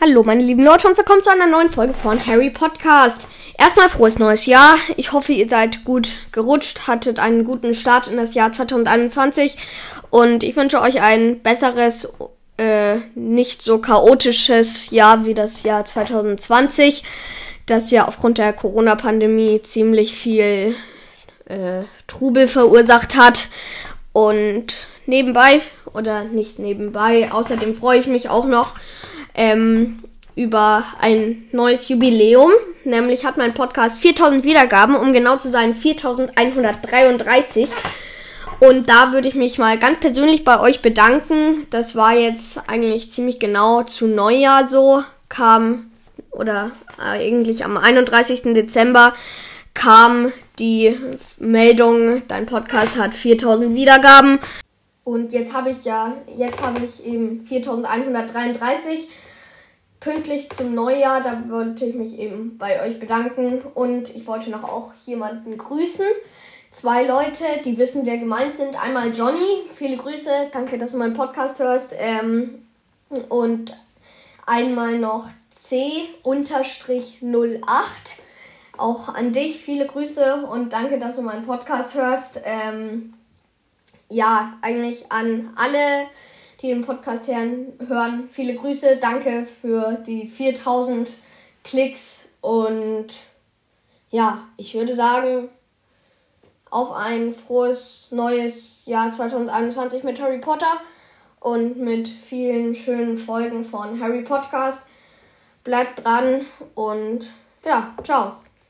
Hallo meine lieben Leute und willkommen zu einer neuen Folge von Harry Podcast. Erstmal frohes neues Jahr. Ich hoffe, ihr seid gut gerutscht, hattet einen guten Start in das Jahr 2021 und ich wünsche euch ein besseres, äh, nicht so chaotisches Jahr wie das Jahr 2020, das ja aufgrund der Corona-Pandemie ziemlich viel äh, Trubel verursacht hat und nebenbei oder nicht nebenbei, außerdem freue ich mich auch noch ähm, über ein neues Jubiläum. Nämlich hat mein Podcast 4000 Wiedergaben, um genau zu sein 4133. Und da würde ich mich mal ganz persönlich bei euch bedanken. Das war jetzt eigentlich ziemlich genau zu Neujahr so. Kam, oder äh, eigentlich am 31. Dezember kam die Meldung, dein Podcast hat 4000 Wiedergaben. Und jetzt habe ich ja, jetzt habe ich eben 4133 pünktlich zum Neujahr. Da wollte ich mich eben bei euch bedanken und ich wollte noch auch jemanden grüßen. Zwei Leute, die wissen, wer gemeint sind. Einmal Johnny, viele Grüße, danke, dass du meinen Podcast hörst. Ähm, und einmal noch C-08. Auch an dich viele Grüße und danke, dass du meinen Podcast hörst. Ähm, ja, eigentlich an alle die den Podcast hören. Viele Grüße, danke für die 4000 Klicks und ja, ich würde sagen, auf ein frohes neues Jahr 2021 mit Harry Potter und mit vielen schönen Folgen von Harry Podcast. Bleibt dran und ja, ciao.